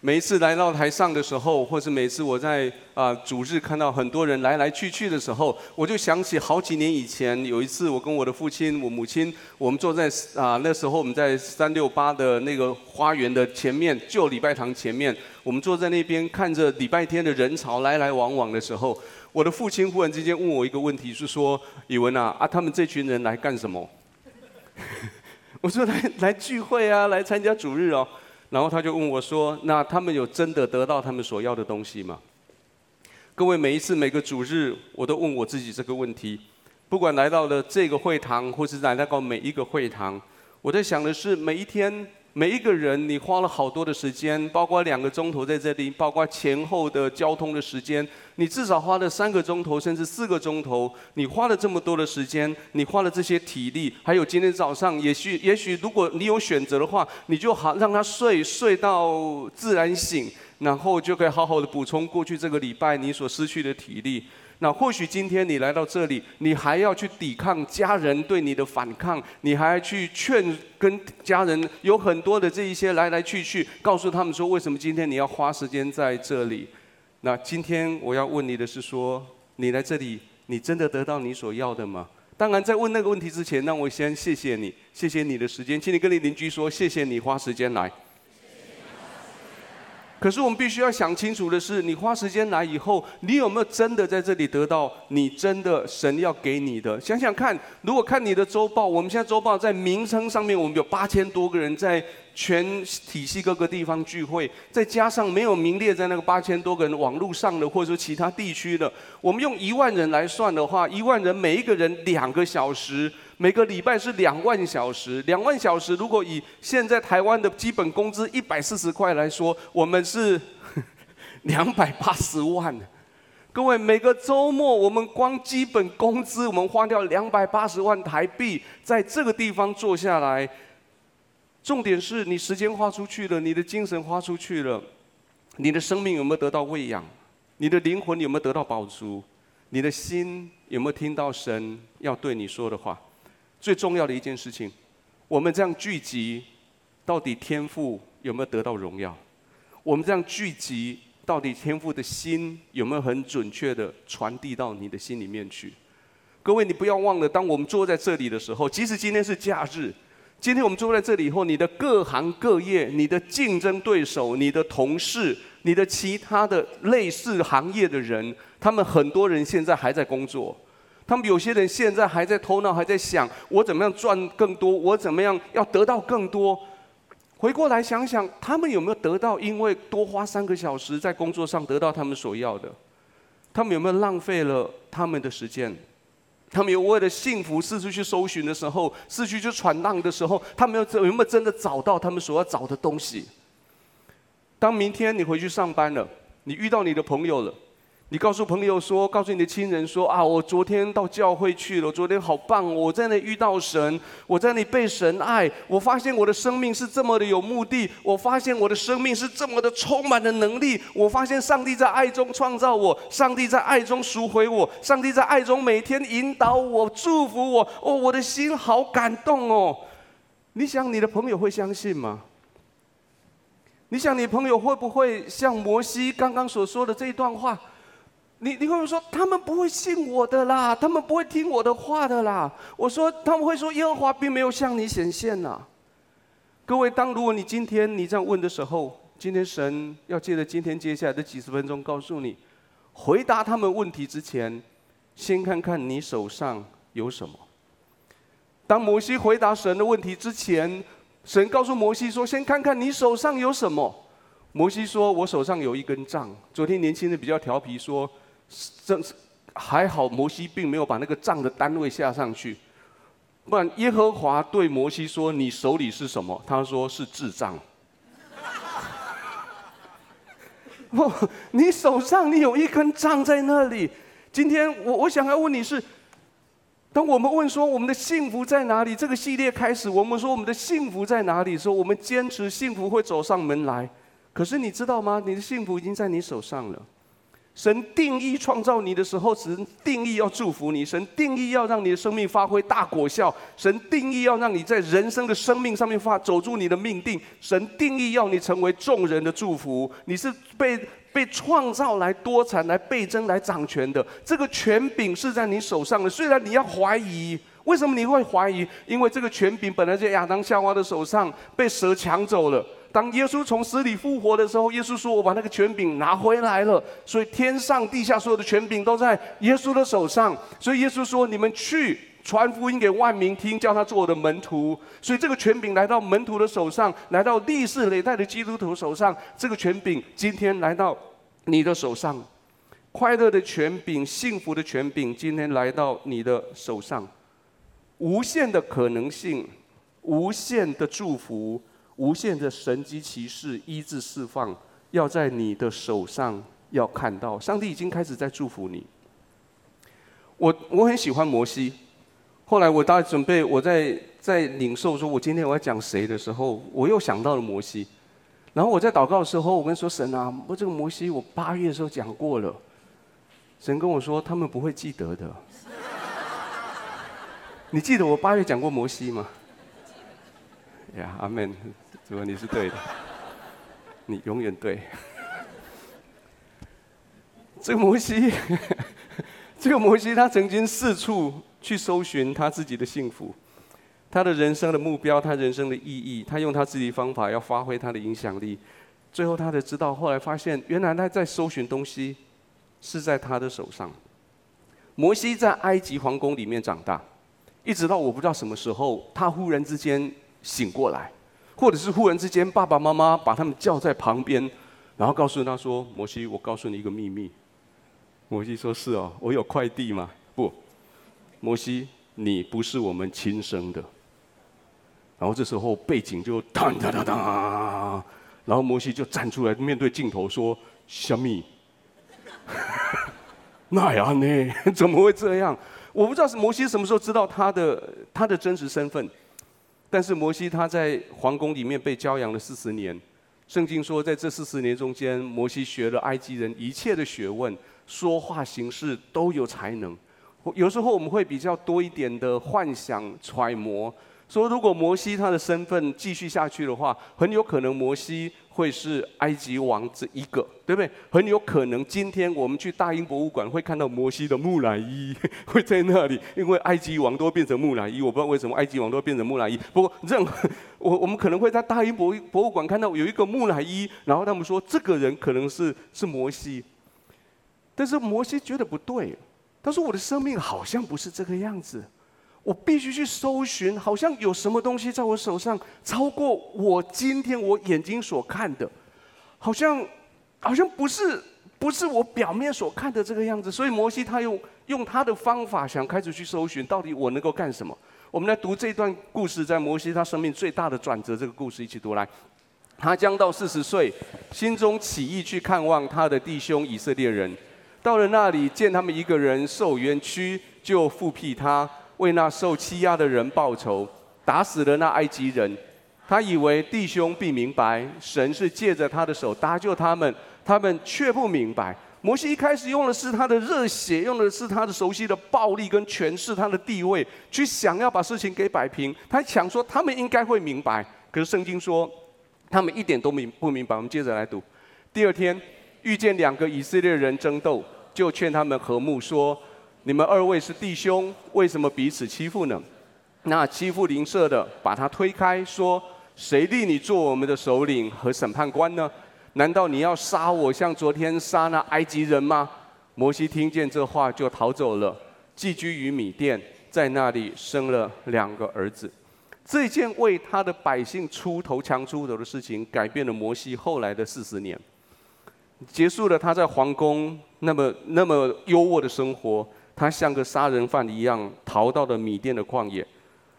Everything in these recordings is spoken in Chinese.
每一次来到台上的时候，或是每次我在啊主日看到很多人来来去去的时候，我就想起好几年以前有一次，我跟我的父亲、我母亲，我们坐在啊那时候我们在三六八的那个花园的前面，旧礼拜堂前面，我们坐在那边看着礼拜天的人潮来来往往的时候，我的父亲忽然之间问我一个问题，是说：“以文啊，啊他们这群人来干什么？” 我说：“来来聚会啊，来参加主日哦。”然后他就问我说：“那他们有真的得到他们所要的东西吗？”各位，每一次每个主日，我都问我自己这个问题。不管来到了这个会堂，或是来到过每一个会堂，我在想的是，每一天。每一个人，你花了好多的时间，包括两个钟头在这里，包括前后的交通的时间，你至少花了三个钟头，甚至四个钟头。你花了这么多的时间，你花了这些体力，还有今天早上，也许也许如果你有选择的话，你就好让他睡睡到自然醒，然后就可以好好的补充过去这个礼拜你所失去的体力。那或许今天你来到这里，你还要去抵抗家人对你的反抗，你还要去劝跟家人有很多的这一些来来去去，告诉他们说，为什么今天你要花时间在这里？那今天我要问你的是说，你来这里，你真的得到你所要的吗？当然，在问那个问题之前，让我先谢谢你，谢谢你的时间，请你跟你邻居说，谢谢你花时间来。可是我们必须要想清楚的是，你花时间来以后，你有没有真的在这里得到你真的神要给你的？想想看，如果看你的周报，我们现在周报在名称上面，我们有八千多个人在全体系各个地方聚会，再加上没有名列在那个八千多个人网络上的，或者说其他地区的，我们用一万人来算的话，一万人每一个人两个小时。每个礼拜是两万小时，两万小时。如果以现在台湾的基本工资一百四十块来说，我们是 两百八十万。各位，每个周末我们光基本工资，我们花掉两百八十万台币，在这个地方坐下来。重点是你时间花出去了，你的精神花出去了，你的生命有没有得到喂养？你的灵魂有没有得到饱足？你的心有没有听到神要对你说的话？最重要的一件事情，我们这样聚集，到底天赋有没有得到荣耀？我们这样聚集，到底天赋的心有没有很准确的传递到你的心里面去？各位，你不要忘了，当我们坐在这里的时候，即使今天是假日，今天我们坐在这里以后，你的各行各业、你的竞争对手、你的同事、你的其他的类似行业的人，他们很多人现在还在工作。他们有些人现在还在头脑还在想，我怎么样赚更多，我怎么样要得到更多。回过来想想，他们有没有得到？因为多花三个小时在工作上得到他们所要的，他们有没有浪费了他们的时间？他们有为了幸福四处去搜寻的时候，四处去闯荡的时候，他们有有没有真的找到他们所要找的东西？当明天你回去上班了，你遇到你的朋友了。你告诉朋友说，告诉你的亲人说啊，我昨天到教会去了，昨天好棒，我在那遇到神，我在那里被神爱，我发现我的生命是这么的有目的，我发现我的生命是这么的充满的能力，我发现上帝在爱中创造我，上帝在爱中赎回我，上帝在爱中每天引导我、祝福我，哦，我的心好感动哦。你想你的朋友会相信吗？你想你朋友会不会像摩西刚刚所说的这一段话？你你会不会说他们不会信我的啦？他们不会听我的话的啦？我说他们会说耶和华并没有向你显现呐。各位，当如果你今天你这样问的时候，今天神要借着今天接下来的几十分钟告诉你，回答他们问题之前，先看看你手上有什么。当摩西回答神的问题之前，神告诉摩西说：“先看看你手上有什么。”摩西说：“我手上有一根杖。”昨天年轻人比较调皮说。这还好，摩西并没有把那个杖的单位下上去，不然耶和华对摩西说：“你手里是什么？”他说：“是智障。”不，你手上你有一根杖在那里。今天我我想要问你是，当我们问说我们的幸福在哪里？这个系列开始，我们说我们的幸福在哪里？说我们坚持幸福会走上门来。可是你知道吗？你的幸福已经在你手上了。神定义创造你的时候，神定义要祝福你，神定义要让你的生命发挥大果效，神定义要让你在人生的生命上面发走出你的命定，神定义要你成为众人的祝福。你是被被创造来多产、来倍增、来掌权的，这个权柄是在你手上的。虽然你要怀疑，为什么你会怀疑？因为这个权柄本来在亚当夏娃的手上，被蛇抢走了。当耶稣从死里复活的时候，耶稣说：“我把那个权柄拿回来了。”所以天上地下所有的权柄都在耶稣的手上。所以耶稣说：“你们去传福音给万民听，叫他做我的门徒。”所以这个权柄来到门徒的手上，来到历世历代的基督徒手上。这个权柄今天来到你的手上，快乐的权柄、幸福的权柄，今天来到你的手上，无限的可能性，无限的祝福。无限的神迹奇事、医治释放，要在你的手上要看到。上帝已经开始在祝福你。我我很喜欢摩西。后来我大概准备，我在在领受说，我今天我要讲谁的时候，我又想到了摩西。然后我在祷告的时候，我跟说神啊，我这个摩西，我八月的时候讲过了。神跟我说，他们不会记得的。你记得我八月讲过摩西吗？呀，阿门。主啊，你是对的，你永远对。这个摩西，这个摩西，他曾经四处去搜寻他自己的幸福，他的人生的目标，他人生的意义，他用他自己方法要发挥他的影响力。最后，他才知道，后来发现，原来他在搜寻东西是在他的手上。摩西在埃及皇宫里面长大，一直到我不知道什么时候，他忽然之间醒过来。或者是忽然之间，爸爸妈妈把他们叫在旁边，然后告诉他说：“摩西，我告诉你一个秘密。”摩西说：“是哦，我有快递吗？”不，摩西，你不是我们亲生的。然后这时候背景就当当当当，然后摩西就站出来面对镜头说：“小米，那样呢？怎么会这样？我不知道是摩西什么时候知道他的他的真实身份。”但是摩西他在皇宫里面被教养了四十年，圣经说在这四十年中间，摩西学了埃及人一切的学问，说话行事都有才能。有时候我们会比较多一点的幻想揣摩。说，如果摩西他的身份继续下去的话，很有可能摩西会是埃及王这一个，对不对？很有可能今天我们去大英博物馆会看到摩西的木乃伊 会在那里，因为埃及王都变成木乃伊，我不知道为什么埃及王都变成木乃伊。不过任何我我们可能会在大英博博物馆看到有一个木乃伊，然后他们说这个人可能是是摩西，但是摩西觉得不对，他说我的生命好像不是这个样子。我必须去搜寻，好像有什么东西在我手上超过我今天我眼睛所看的，好像好像不是不是我表面所看的这个样子。所以摩西他用用他的方法想开始去搜寻，到底我能够干什么？我们来读这段故事，在摩西他生命最大的转折这个故事一起读来。他将到四十岁，心中起意去看望他的弟兄以色列人，到了那里见他们一个人受冤屈，就复辟他。为那受欺压的人报仇，打死了那埃及人。他以为弟兄必明白，神是借着他的手搭救他们，他们却不明白。摩西一开始用的是他的热血，用的是他的熟悉的暴力跟权势，他的地位，去想要把事情给摆平。他想说他们应该会明白，可是圣经说他们一点都明不明白。我们接着来读。第二天遇见两个以色列人争斗，就劝他们和睦说。你们二位是弟兄，为什么彼此欺负呢？那欺负邻舍的把他推开，说：“谁立你做我们的首领和审判官呢？难道你要杀我，像昨天杀那埃及人吗？”摩西听见这话，就逃走了，寄居于米甸，在那里生了两个儿子。这件为他的百姓出头强出头的事情，改变了摩西后来的四十年，结束了他在皇宫那么那么优渥的生活。他像个杀人犯一样逃到了米甸的旷野，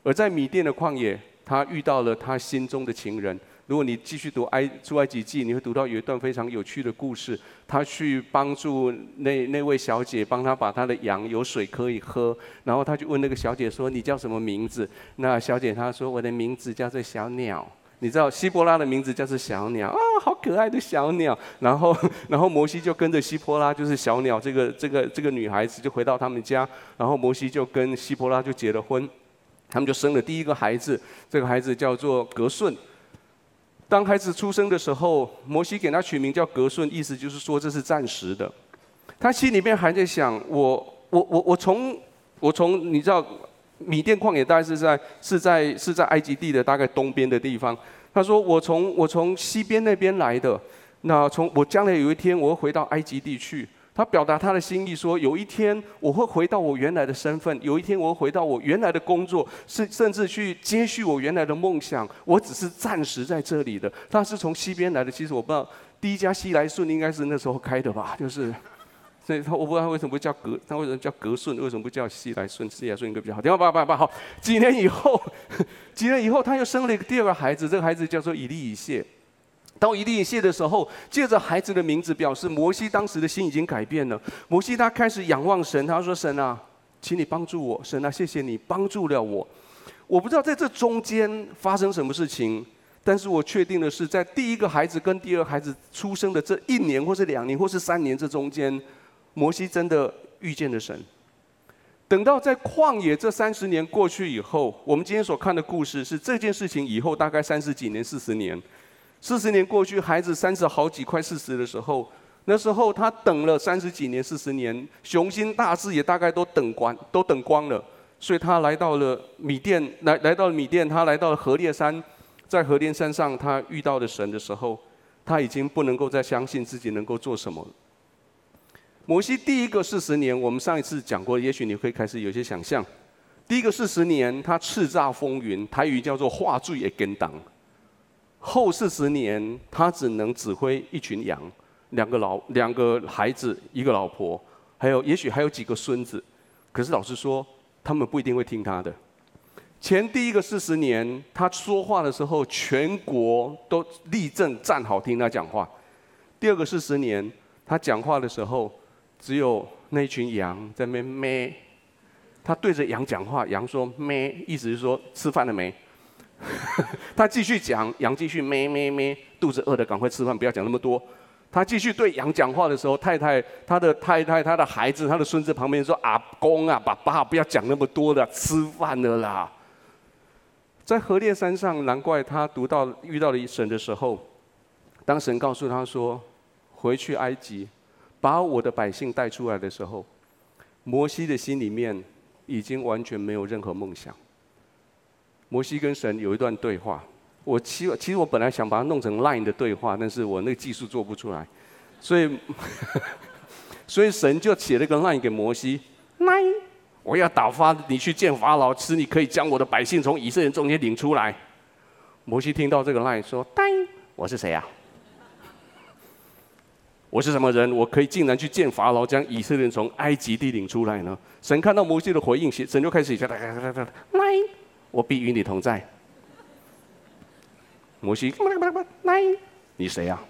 而在米甸的旷野，他遇到了他心中的情人。如果你继续读埃出埃及记，你会读到有一段非常有趣的故事。他去帮助那那位小姐，帮他把他的羊有水可以喝，然后他就问那个小姐说：“你叫什么名字？”那小姐她说：“我的名字叫做小鸟。”你知道希波拉的名字叫做小鸟啊，好可爱的小鸟。然后，然后摩西就跟着希波拉，就是小鸟这个这个这个女孩子，就回到他们家。然后摩西就跟希波拉就结了婚，他们就生了第一个孩子。这个孩子叫做格顺。当孩子出生的时候，摩西给他取名叫格顺，意思就是说这是暂时的。他心里面还在想：我我我我从我从你知道。米甸旷野大概是在是在是在埃及地的大概东边的地方。他说：“我从我从西边那边来的，那从我将来有一天我会回到埃及地去。”他表达他的心意说：“有一天我会回到我原来的身份，有一天我会回到我原来的工作，甚甚至去接续我原来的梦想。我只是暂时在这里的。”他是从西边来的，其实我不知道第一家西来顺应该是那时候开的吧，就是。所以他我不知道他为什么不叫格，他为什么叫格顺？为什么不叫西来顺？西来顺应该比较好。听好八八八好。几年以后，几年以后，他又生了一个第二个孩子，这个孩子叫做以利以谢。当以利以谢的时候，借着孩子的名字，表示摩西当时的心已经改变了。摩西他开始仰望神，他说：“神啊，请你帮助我。神啊，谢谢你帮助了我。我不知道在这中间发生什么事情，但是我确定的是，在第一个孩子跟第二个孩子出生的这一年，或是两年，或是三年这中间。”摩西真的遇见了神。等到在旷野这三十年过去以后，我们今天所看的故事是这件事情以后大概三十几年、四十年。四十年过去，孩子三十好几、快四十的时候，那时候他等了三十几年、四十年，雄心大志也大概都等光、都等光了，所以他来到了米店，来来到米店，他来到了何烈山，在何烈山上，他遇到了神的时候，他已经不能够再相信自己能够做什么。摩西第一个四十年，我们上一次讲过，也许你会开始有些想象。第一个四十年，他叱咤风云，台语叫做化罪也跟当。后四十年，他只能指挥一群羊，两个老两个孩子，一个老婆，还有也许还有几个孙子。可是老实说，他们不一定会听他的。前第一个四十年，他说话的时候，全国都立正站好听他讲话。第二个四十年，他讲话的时候。只有那群羊在那边咩，他对着羊讲话，羊说咩，意思是说吃饭了没？他继续讲，羊继续咩咩咩，肚子饿的赶快吃饭，不要讲那么多。他继续对羊讲话的时候，太太、他的太太、他的孩子、他的孙子旁边说：“阿公啊，爸爸，不要讲那么多了，吃饭了啦。”在何烈山上，难怪他读到遇到了神的时候，当神告诉他说：“回去埃及。”把我的百姓带出来的时候，摩西的心里面已经完全没有任何梦想。摩西跟神有一段对话，我其实其实我本来想把它弄成 Line 的对话，但是我那个技术做不出来，所以 所以神就写了个 Line 给摩西，Line，我要打发你去见法老，使你可以将我的百姓从以色列人中间领出来。摩西听到这个 Line 说，呆，我是谁啊？我是什么人？我可以竟然去见法老，将以色列人从埃及地领出来呢？神看到摩西的回应，神就开始写：来，我必与你同在。摩西，来，你谁呀？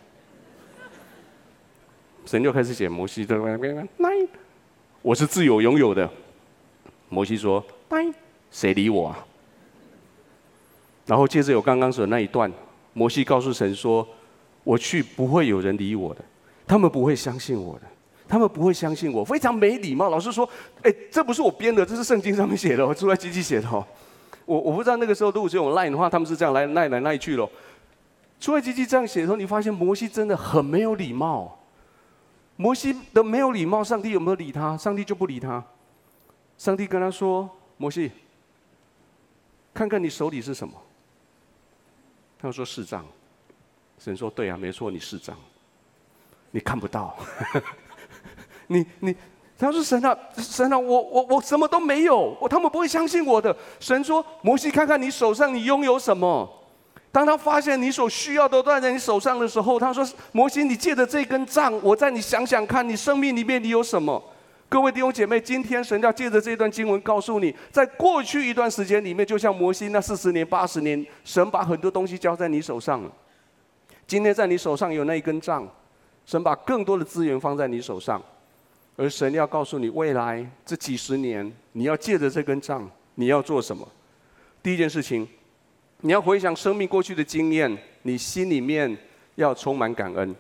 神就开始写 摩西的：来，我是自由拥有的。摩西说：来，谁理我啊？然后接着有刚刚说的那一段，摩西告诉神说：我去，不会有人理我的。他们不会相信我的，他们不会相信我，非常没礼貌。老师说：“哎，这不是我编的，这是圣经上面写的，我 出来机器写的哦。”我我不知道那个时候如果是用 line 的话，他们是这样来赖来赖去喽。出来机器这样写的时候，你发现摩西真的很没有礼貌。摩西的没有礼貌，上帝有没有理他？上帝就不理他。上帝跟他说：“摩西，看看你手里是什么？”他说：“是杖。”神说：“对啊，没错，你是杖。”你看不到，你你，他说神啊神啊，我我我什么都没有，我他们不会相信我的。神说摩西，看看你手上你拥有什么。当他发现你所需要的都在你手上的时候，他说摩西，你借着这根杖，我在你想想看你生命里面你有什么？各位弟兄姐妹，今天神要借着这段经文告诉你，在过去一段时间里面，就像摩西那四十年八十年，神把很多东西交在你手上了。今天在你手上有那一根杖。神把更多的资源放在你手上，而神要告诉你，未来这几十年，你要借着这根杖，你要做什么？第一件事情，你要回想生命过去的经验，你心里面要充满感恩。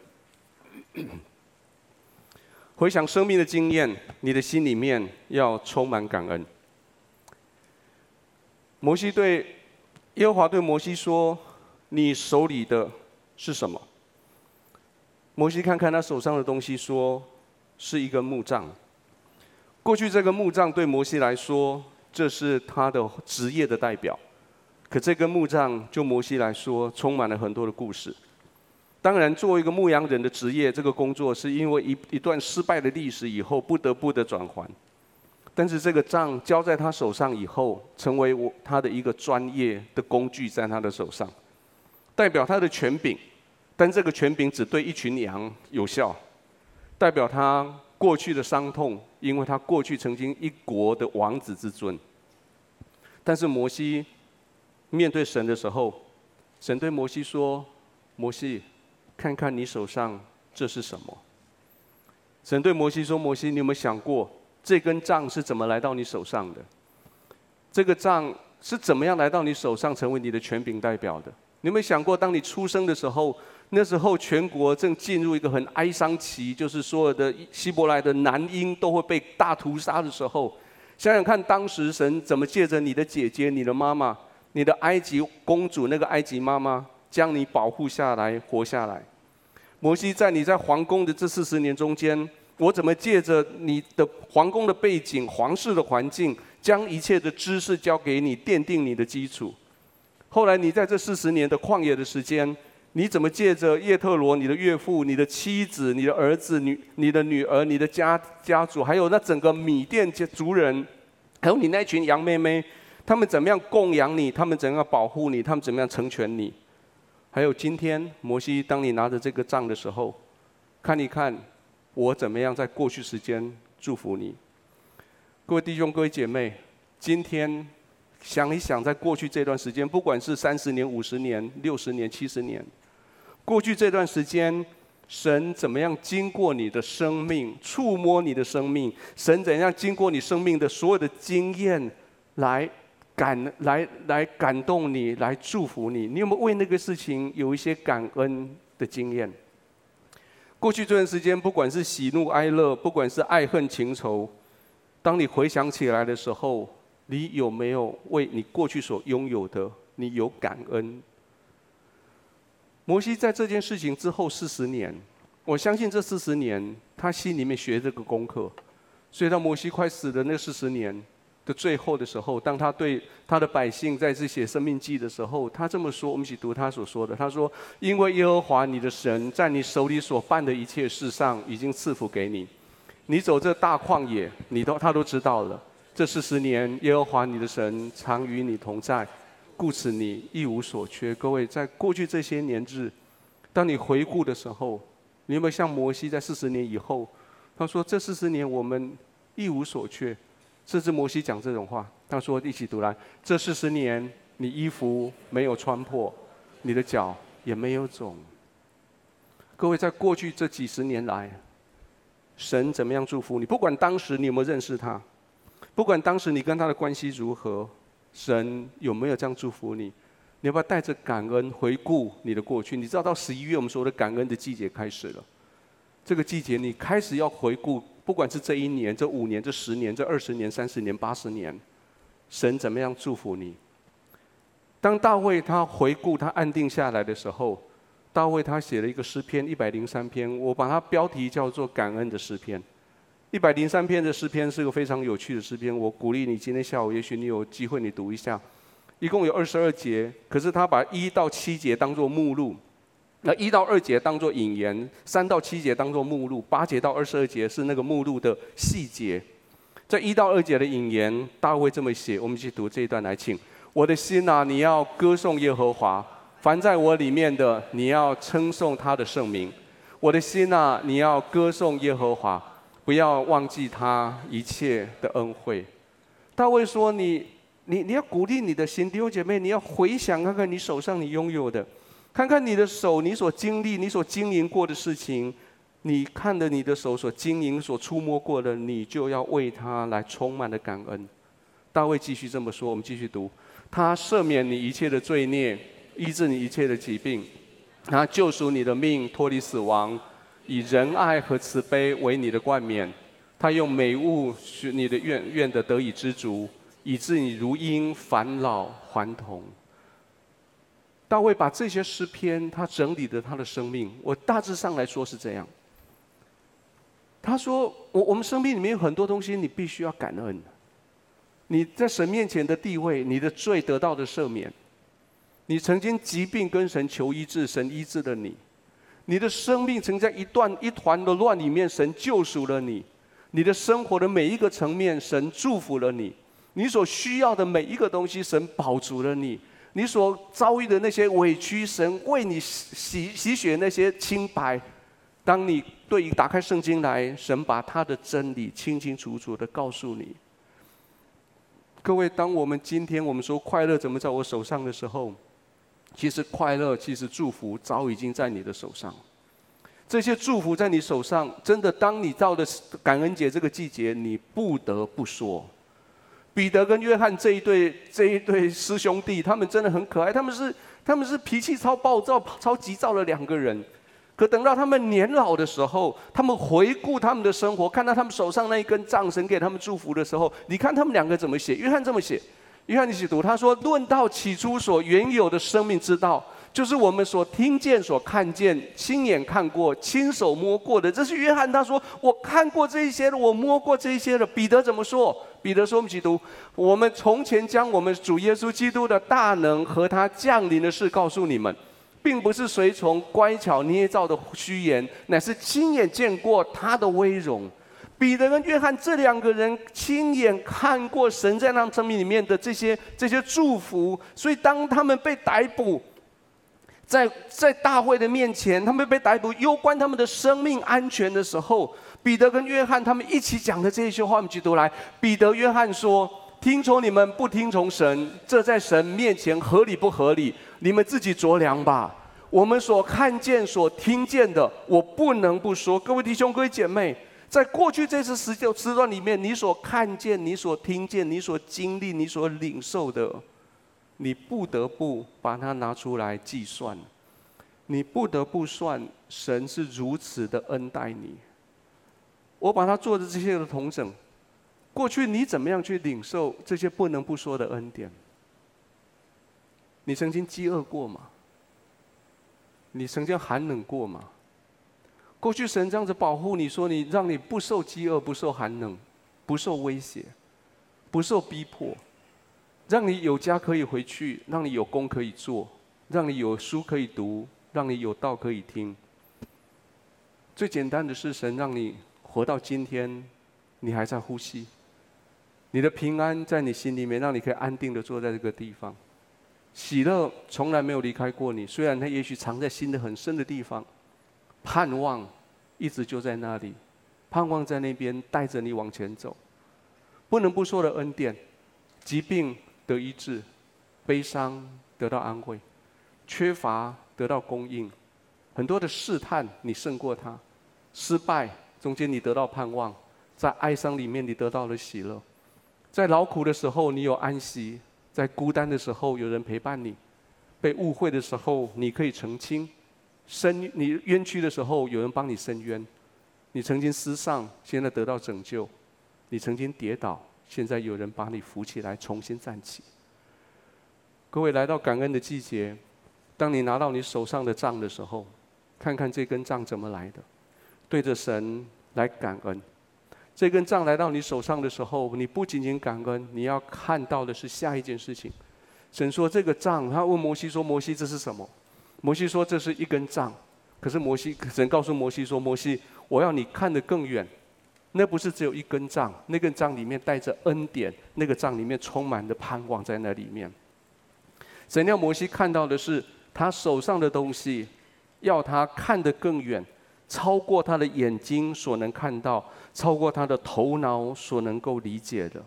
回想生命的经验，你的心里面要充满感恩。摩西对耶和华对摩西说：“你手里的是什么？”摩西看看他手上的东西，说：“是一个木杖。”过去这个木杖对摩西来说，这是他的职业的代表。可这根木杖，就摩西来说，充满了很多的故事。当然，作为一个牧羊人的职业，这个工作是因为一一段失败的历史以后，不得不的转换。但是这个杖交在他手上以后，成为我他的一个专业的工具，在他的手上，代表他的权柄。但这个权柄只对一群羊有效，代表他过去的伤痛，因为他过去曾经一国的王子之尊。但是摩西面对神的时候，神对摩西说：“摩西。”看看你手上这是什么？神对摩西说：“摩西，你有没有想过，这根杖是怎么来到你手上的？这个杖是怎么样来到你手上，成为你的权柄代表的？你有没有想过，当你出生的时候，那时候全国正进入一个很哀伤期，就是所有的希伯来的男婴都会被大屠杀的时候，想想看，当时神怎么借着你的姐姐、你的妈妈、你的埃及公主那个埃及妈妈。”将你保护下来，活下来。摩西，在你在皇宫的这四十年中间，我怎么借着你的皇宫的背景、皇室的环境，将一切的知识交给你，奠定你的基础？后来你在这四十年的旷野的时间，你怎么借着叶特罗、你的岳父、你的妻子、你的儿子、女、你的女儿、你的家家族，还有那整个米甸族人，还有你那群羊妹妹，他们怎么样供养你？他们怎样保护你？他们怎么样成全你？还有今天，摩西，当你拿着这个杖的时候，看一看我怎么样在过去时间祝福你。各位弟兄、各位姐妹，今天想一想，在过去这段时间，不管是三十年、五十年、六十年、七十年，过去这段时间，神怎么样经过你的生命，触摸你的生命？神怎样经过你生命的所有的经验来？感来来感动你，来祝福你。你有没有为那个事情有一些感恩的经验？过去这段时间，不管是喜怒哀乐，不管是爱恨情仇，当你回想起来的时候，你有没有为你过去所拥有的，你有感恩？摩西在这件事情之后四十年，我相信这四十年，他心里面学这个功课，所以当摩西快死的那四十年。的最后的时候，当他对他的百姓在这写生命记的时候，他这么说：我们一起读他所说的。他说：“因为耶和华你的神在你手里所办的一切事上，已经赐福给你。你走这大旷野，你都他都知道了。这四十年，耶和华你的神常与你同在，故此你一无所缺。”各位，在过去这些年日，当你回顾的时候，你有没有像摩西在四十年以后，他说：“这四十年我们一无所缺。”甚至摩西讲这种话，他说：“一起读来，这四十年你衣服没有穿破，你的脚也没有肿。”各位，在过去这几十年来，神怎么样祝福你？不管当时你有没有认识他，不管当时你跟他的关系如何，神有没有这样祝福你？你要不要带着感恩回顾你的过去？你知道，到十一月我们说的感恩的季节开始了。这个季节，你开始要回顾。不管是这一年、这五年、这十年、这二十年、三十年、八十年，神怎么样祝福你？当大卫他回顾他安定下来的时候，大卫他写了一个诗篇一百零三篇，我把它标题叫做感恩的诗篇。一百零三篇的诗篇是个非常有趣的诗篇，我鼓励你今天下午也许你有机会你读一下，一共有二十二节，可是他把一到七节当做目录。那一到二节当做引言，三到七节当做目录，八节到二十二节是那个目录的细节。在一到二节的引言，大卫这么写，我们一起读这一段来，请。我的心呐，你要歌颂耶和华；凡在我里面的，你要称颂他的圣名。我的心呐，你要歌颂耶和华，不要忘记他一切的恩惠。大卫说你：你你要鼓励你的心，弟兄姐妹，你要回想看看你手上你拥有的。看看你的手，你所经历、你所经营过的事情，你看着你的手所经营、所触摸过的，你就要为他来充满了感恩。大卫继续这么说，我们继续读：他赦免你一切的罪孽，医治你一切的疾病，他救赎你的命，脱离死亡，以仁爱和慈悲为你的冠冕。他用美物使你的愿愿的得以知足，以致你如鹰返老还童。大卫把这些诗篇，他整理的他的生命，我大致上来说是这样。他说：“我我们生命里面有很多东西，你必须要感恩。你在神面前的地位，你的罪得到的赦免，你曾经疾病跟神求医治，神医治了你。你的生命曾在一段一团的乱里面，神救赎了你。”你的生活的每一个层面，神祝福了你；你所需要的每一个东西，神保足了你；你所遭遇的那些委屈，神为你洗洗洗那些清白。当你对于打开圣经来，神把他的真理清清楚楚的告诉你。各位，当我们今天我们说快乐怎么在我手上的时候，其实快乐，其实祝福早已经在你的手上。这些祝福在你手上，真的，当你到了感恩节这个季节，你不得不说，彼得跟约翰这一对这一对师兄弟，他们真的很可爱，他们是他们是脾气超暴躁、超急躁的两个人。可等到他们年老的时候，他们回顾他们的生活，看到他们手上那一根杖，神给他们祝福的时候，你看他们两个怎么写？约翰这么写，约翰一起读，他说：“论到起初所原有的生命之道。”就是我们所听见、所看见、亲眼看过、亲手摸过的。这是约翰他说：“我看过这些了，我摸过这些了。”彼得怎么说？彼得说：“我们基督，我们从前将我们主耶稣基督的大能和他降临的事告诉你们，并不是随从乖巧捏造的虚言，乃是亲眼见过他的威荣。”彼得跟约翰这两个人亲眼看过神在他们生命里面的这些这些祝福，所以当他们被逮捕。在在大会的面前，他们被逮捕，攸关他们的生命安全的时候，彼得跟约翰他们一起讲的这一些话，我们去读来。彼得、约翰说：“听从你们，不听从神，这在神面前合理不合理？你们自己酌量吧。我们所看见、所听见的，我不能不说。各位弟兄、各位姐妹，在过去这次时时段里面，你所看见、你所听见、你所经历、你所领受的。”你不得不把它拿出来计算，你不得不算神是如此的恩待你。我把它做的这些的同整，过去你怎么样去领受这些不能不说的恩典？你曾经饥饿过吗？你曾经寒冷过吗？过去神这样子保护你说你让你不受饥饿、不受寒冷、不受威胁、不受逼迫。让你有家可以回去，让你有工可以做，让你有书可以读，让你有道可以听。最简单的是，神让你活到今天，你还在呼吸，你的平安在你心里面，让你可以安定的坐在这个地方。喜乐从来没有离开过你，虽然它也许藏在心的很深的地方，盼望一直就在那里，盼望在那边带着你往前走。不能不说的恩典，疾病。得医治，悲伤得到安慰，缺乏得到供应，很多的试探你胜过他，失败中间你得到盼望，在哀伤里面你得到了喜乐，在劳苦的时候你有安息，在孤单的时候有人陪伴你，被误会的时候你可以澄清，伸你冤屈的时候有人帮你伸冤，你曾经失丧，现在得到拯救，你曾经跌倒。现在有人把你扶起来，重新站起。各位来到感恩的季节，当你拿到你手上的杖的时候，看看这根杖怎么来的，对着神来感恩。这根杖来到你手上的时候，你不仅仅感恩，你要看到的是下一件事情。神说这个杖，他问摩西说：“摩西，这是什么？”摩西说：“这是一根杖。”可是摩西，神告诉摩西说：“摩西，我要你看得更远。”那不是只有一根杖，那根杖里面带着恩典，那个杖里面充满着盼望在那里面。神要摩西看到的是他手上的东西，要他看得更远，超过他的眼睛所能看到，超过他的头脑所能够理解的。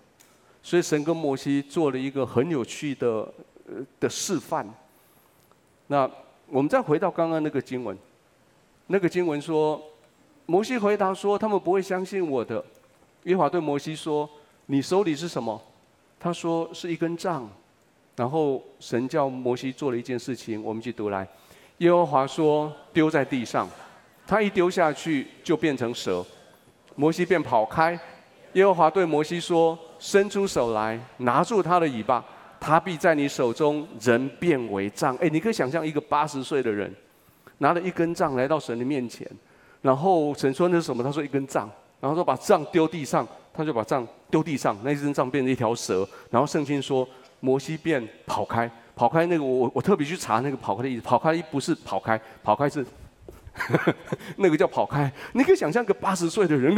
所以神跟摩西做了一个很有趣的呃的示范。那我们再回到刚刚那个经文，那个经文说。摩西回答说：“他们不会相信我的。”耶和华对摩西说：“你手里是什么？”他说：“是一根杖。”然后神叫摩西做了一件事情，我们去读来。耶和华说：“丢在地上。”他一丢下去就变成蛇，摩西便跑开。耶和华对摩西说：“伸出手来，拿住他的尾巴，他必在你手中人变为杖。”哎，你可以想象一个八十岁的人，拿了一根杖来到神的面前，然后神说那是什么？他说一根杖，然后说把杖丢地上，他就把杖丢地上，那一根杖变成一条蛇。然后圣经说摩西便跑开，跑开那个我我特别去查那个跑开的意思，跑开不是跑开，跑开是。那个叫跑开，你可以想象个八十岁的人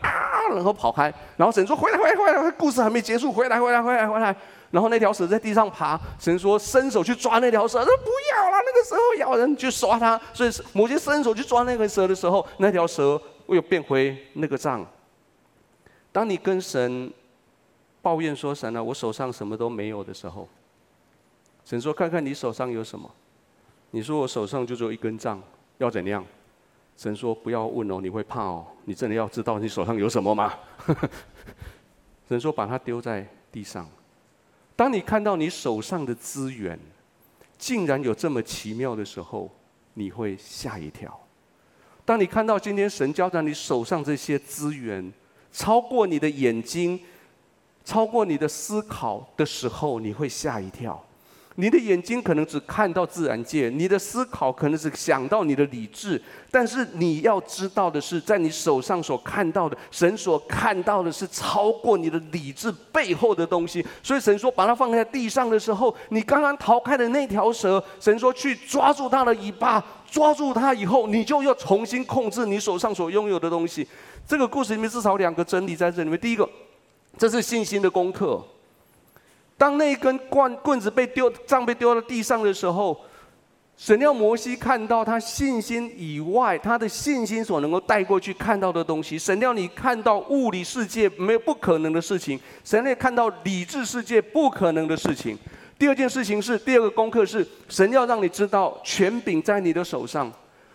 啊，然后跑开，然后神说回来回来回来，故事还没结束，回来回来回来回来，然后那条蛇在地上爬，神说伸手去抓那条蛇，说不要了，那个蛇会咬人，去抓它，所以摩西伸手去抓那个蛇的时候，那条蛇又变回那个杖。当你跟神抱怨说神啊，我手上什么都没有的时候，神说看看你手上有什么，你说我手上就只有一根杖。要怎样？神说不要问哦，你会怕哦。你真的要知道你手上有什么吗？神说把它丢在地上。当你看到你手上的资源，竟然有这么奇妙的时候，你会吓一跳。当你看到今天神交在你手上这些资源，超过你的眼睛，超过你的思考的时候，你会吓一跳。你的眼睛可能只看到自然界，你的思考可能只想到你的理智，但是你要知道的是，在你手上所看到的，神所看到的是超过你的理智背后的东西。所以神说，把它放在地上的时候，你刚刚逃开的那条蛇，神说去抓住它的尾巴，抓住它以后，你就要重新控制你手上所拥有的东西。这个故事里面至少两个真理在这里面。第一个，这是信心的功课。当那一根棍棍子被丢，杖被丢到地上的时候，神要摩西看到他信心以外，他的信心所能够带过去看到的东西。神要你看到物理世界没有不可能的事情，神要看到理智世界不可能的事情。第二件事情是，第二个功课是，神要让你知道权柄在你的手上。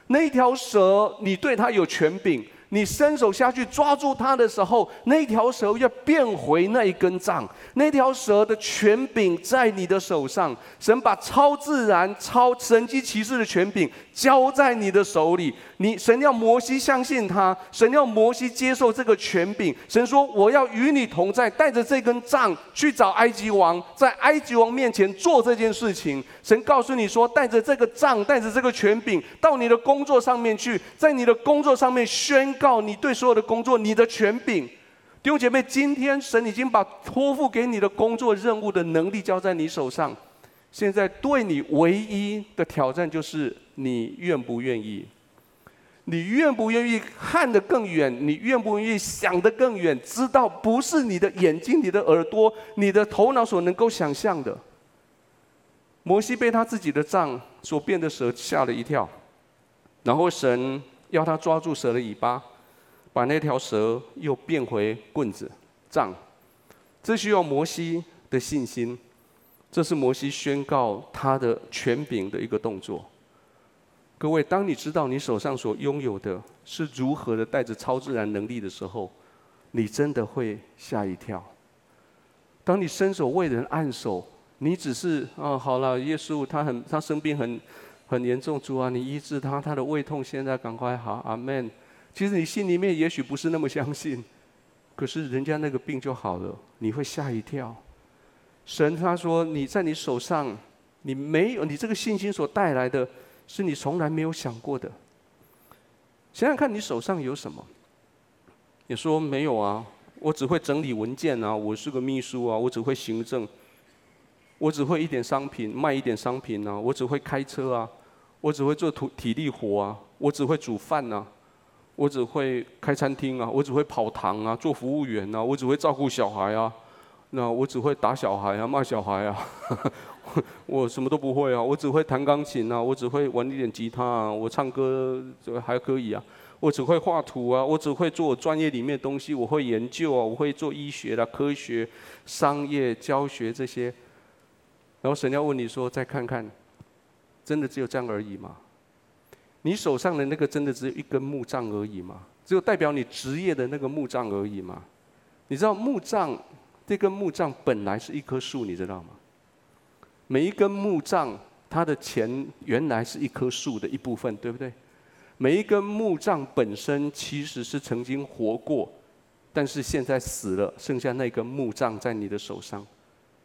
那一条蛇，你对它有权柄。你伸手下去抓住它的时候，那条蛇要变回那一根杖。那条蛇的权柄在你的手上，神把超自然、超神机骑士的权柄交在你的手里。你神要摩西相信他，神要摩西接受这个权柄。神说：“我要与你同在，带着这根杖去找埃及王，在埃及王面前做这件事情。”神告诉你说：“带着这个杖，带着这个权柄，到你的工作上面去，在你的工作上面宣告你对所有的工作你的权柄。”弟兄姐妹，今天神已经把托付给你的工作任务的能力交在你手上，现在对你唯一的挑战就是你愿不愿意。你愿不愿意看得更远？你愿不愿意想得更远？知道不是你的眼睛、你的耳朵、你的头脑所能够想象的。摩西被他自己的杖所变的蛇吓了一跳，然后神要他抓住蛇的尾巴，把那条蛇又变回棍子、杖。这需要摩西的信心，这是摩西宣告他的权柄的一个动作。各位，当你知道你手上所拥有的是如何的带着超自然能力的时候，你真的会吓一跳。当你伸手为人按手，你只是啊、好了，耶稣他很他生病很很严重，主啊，你医治他，他的胃痛现在赶快好，阿门。其实你心里面也许不是那么相信，可是人家那个病就好了，你会吓一跳。神他说你在你手上，你没有你这个信心所带来的。是你从来没有想过的。想想看你手上有什么？你说没有啊，我只会整理文件啊，我是个秘书啊，我只会行政，我只会一点商品卖一点商品啊，我只会开车啊，我只会做体体力活啊，我只会煮饭啊，我只会开餐厅啊，我只会跑堂啊，做服务员啊，我只会照顾小孩啊，那我只会打小孩啊，骂小孩啊。我什么都不会啊，我只会弹钢琴啊，我只会玩一点吉他啊，我唱歌还可以啊，我只会画图啊，我只会做我专业里面的东西，我会研究啊，我会做医学的、科学、商业、教学这些。然后神要问你说，再看看，真的只有这样而已吗？你手上的那个真的只有一根木杖而已吗？只有代表你职业的那个木杖而已吗？你知道木杖这根木杖本来是一棵树，你知道吗？每一根木杖，它的前原来是一棵树的一部分，对不对？每一根木杖本身其实是曾经活过，但是现在死了，剩下那根木杖在你的手上。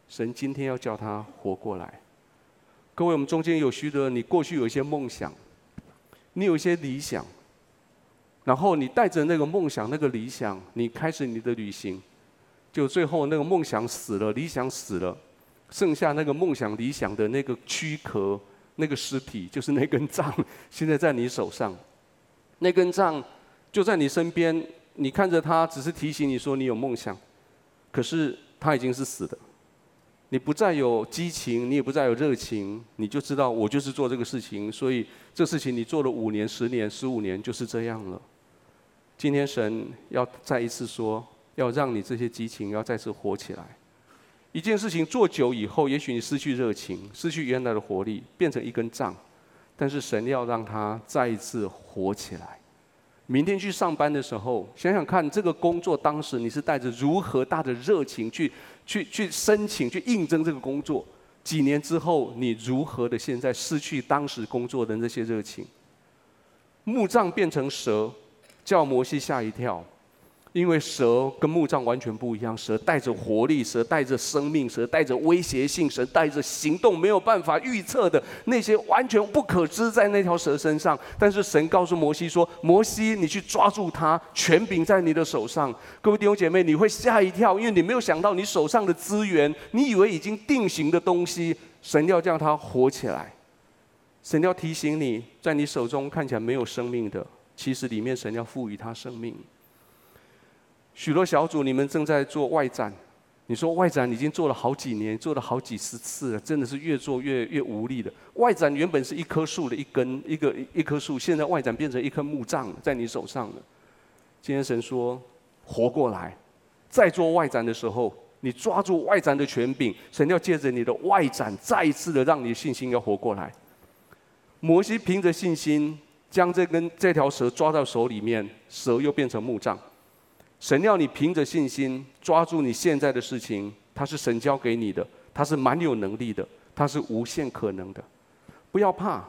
神今天要叫它活过来。各位，我们中间有许多，你过去有一些梦想，你有一些理想，然后你带着那个梦想、那个理想，你开始你的旅行，就最后那个梦想死了，理想死了，剩下那个梦想、理想的那个躯壳。那个尸体就是那根杖，现在在你手上。那根杖就在你身边，你看着它，只是提醒你说你有梦想，可是它已经是死的。你不再有激情，你也不再有热情，你就知道我就是做这个事情，所以这事情你做了五年、十年、十五年就是这样了。今天神要再一次说，要让你这些激情要再次活起来。一件事情做久以后，也许你失去热情，失去原来的活力，变成一根杖。但是神要让它再一次活起来。明天去上班的时候，想想看，这个工作当时你是带着如何大的热情去去去申请、去应征这个工作。几年之后，你如何的现在失去当时工作的那些热情？木杖变成蛇，叫摩西吓一跳。因为蛇跟木杖完全不一样，蛇带着活力，蛇带着生命，蛇带着威胁性，蛇带着行动没有办法预测的那些完全不可知在那条蛇身上。但是神告诉摩西说：“摩西，你去抓住它，权柄在你的手上。”各位弟兄姐妹，你会吓一跳，因为你没有想到你手上的资源，你以为已经定型的东西，神要叫它活起来。神要提醒你，在你手中看起来没有生命的，其实里面神要赋予它生命。许多小组，你们正在做外展。你说外展已经做了好几年，做了好几十次了，真的是越做越越无力的。外展原本是一棵树的一根，一个一棵树，现在外展变成一棵木杖在你手上了。今天神说，活过来，在做外展的时候，你抓住外展的权柄，神要借着你的外展，再一次的让你的信心要活过来。摩西凭着信心，将这根这条蛇抓到手里面，蛇又变成木杖。神要你凭着信心抓住你现在的事情，它是神交给你的，它是蛮有能力的，它是无限可能的。不要怕，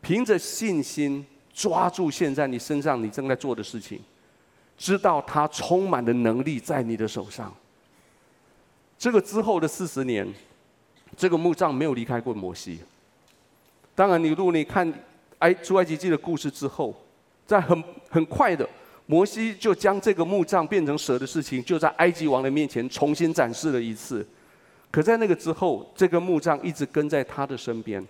凭着信心抓住现在你身上你正在做的事情，知道它充满的能力在你的手上。这个之后的四十年，这个墓葬没有离开过摩西。当然，你如果你看埃出埃及记的故事之后，在很很快的。摩西就将这个木杖变成蛇的事情，就在埃及王的面前重新展示了一次。可在那个之后，这个木杖一直跟在他的身边。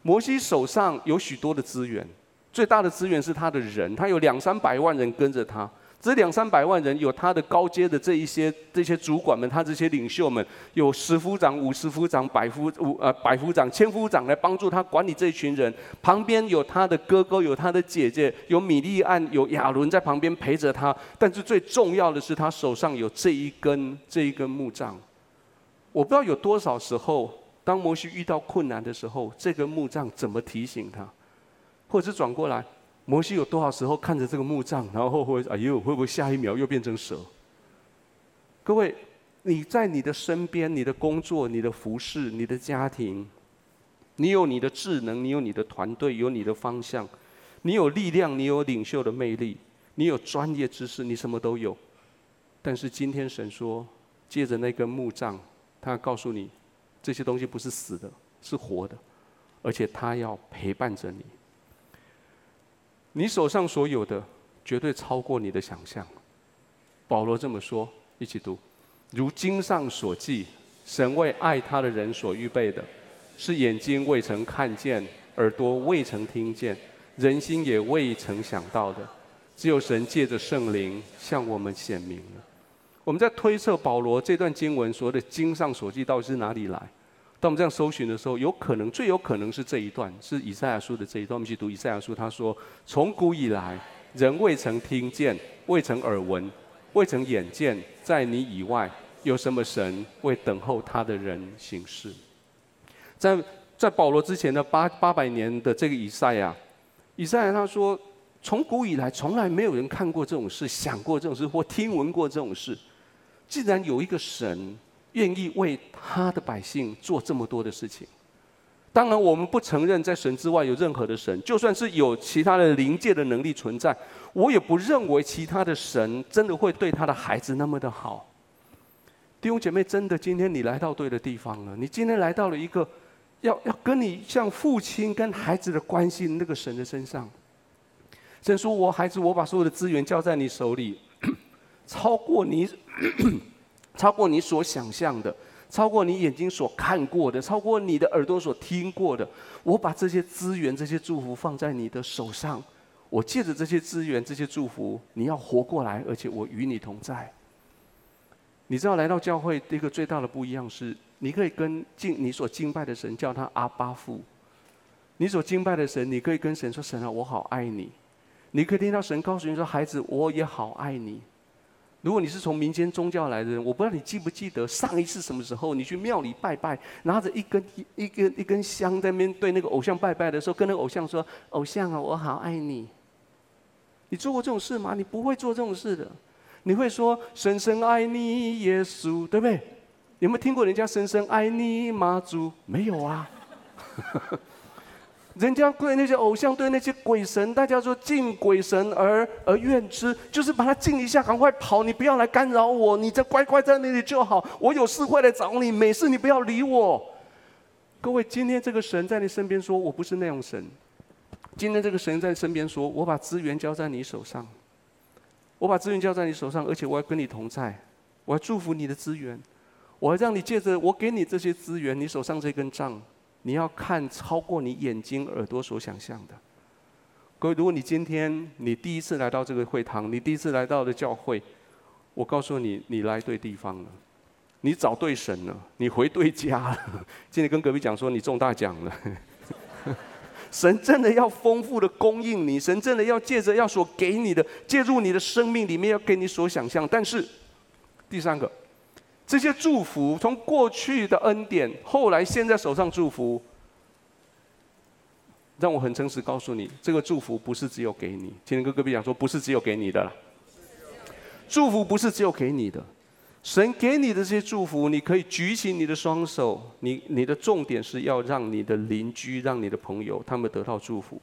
摩西手上有许多的资源，最大的资源是他的人，他有两三百万人跟着他。这两三百万人有他的高阶的这一些这些主管们，他这些领袖们，有十夫长、五十夫长、百夫五呃百夫长、千夫长来帮助他管理这一群人。旁边有他的哥哥，有他的姐姐，有米利暗，有亚伦在旁边陪着他。但是最重要的是，他手上有这一根这一根木杖。我不知道有多少时候，当摩西遇到困难的时候，这根木杖怎么提醒他，或者是转过来。摩西有多少时候看着这个木杖，然后会哎呦，会不会下一秒又变成蛇？各位，你在你的身边、你的工作、你的服饰、你的家庭，你有你的智能，你有你的团队，有你的方向，你有力量，你有领袖的魅力，你有专业知识，你什么都有。但是今天神说，借着那根木杖，他告诉你，这些东西不是死的，是活的，而且他要陪伴着你。你手上所有的，绝对超过你的想象。保罗这么说，一起读：如经上所记，神为爱他的人所预备的，是眼睛未曾看见，耳朵未曾听见，人心也未曾想到的，只有神借着圣灵向我们显明了。我们在推测保罗这段经文所谓的经上所记到底是哪里来？当我们这样搜寻的时候，有可能最有可能是这一段，是以赛亚书的这一段。我们去读以赛亚书，他说：“从古以来，人未曾听见，未曾耳闻，未曾眼见，在你以外有什么神为等候他的人行事？”在在保罗之前的八八百年的这个以赛亚，以赛亚他说：“从古以来，从来没有人看过这种事，想过这种事，或听闻过这种事。既然有一个神。”愿意为他的百姓做这么多的事情。当然，我们不承认在神之外有任何的神，就算是有其他的灵界的能力存在，我也不认为其他的神真的会对他的孩子那么的好。弟兄姐妹，真的，今天你来到对的地方了。你今天来到了一个要要跟你像父亲跟孩子的关系那个神的身上。神说：“我孩子，我把所有的资源交在你手里，超过你，超过你所想象的。”超过你眼睛所看过的，超过你的耳朵所听过的，我把这些资源、这些祝福放在你的手上。我借着这些资源、这些祝福，你要活过来，而且我与你同在。你知道，来到教会一个最大的不一样是，你可以跟敬你所敬拜的神叫他阿爸父。你所敬拜的神，你可以跟神说：“神啊，我好爱你。”你可以听到神告诉你说：“孩子，我也好爱你。”如果你是从民间宗教来的人，我不知道你记不记得上一次什么时候，你去庙里拜拜，拿着一根一根一根香在面对那个偶像拜拜的时候，跟那个偶像说：“偶像啊，我好爱你。”你做过这种事吗？你不会做这种事的。你会说：“深深爱你，耶稣，对不对？”有没有听过人家“深深爱你，妈祖”？没有啊。人家对那些偶像，对那些鬼神，大家说敬鬼神而而怨之，就是把他敬一下，赶快跑，你不要来干扰我，你再乖乖在那里就好。我有事会来找你，没事你不要理我。各位，今天这个神在你身边说，我不是那种神。今天这个神在你身边说，我把资源交在你手上，我把资源交在你手上，而且我要跟你同在，我要祝福你的资源，我要让你借着我给你这些资源，你手上这根杖。你要看超过你眼睛、耳朵所想象的。各位，如果你今天你第一次来到这个会堂，你第一次来到的教会，我告诉你，你来对地方了，你找对神了，你回对家了。今天跟隔壁讲说，你中大奖了。神真的要丰富的供应你，神真的要借着要所给你的，介入你的生命里面，要给你所想象。但是，第三个。这些祝福，从过去的恩典，后来现在手上祝福，让我很诚实告诉你，这个祝福不是只有给你。今天跟隔壁讲说，不是只有给你的啦。祝福不是只有给你的，神给你的这些祝福，你可以举起你的双手，你你的重点是要让你的邻居、让你的朋友，他们得到祝福。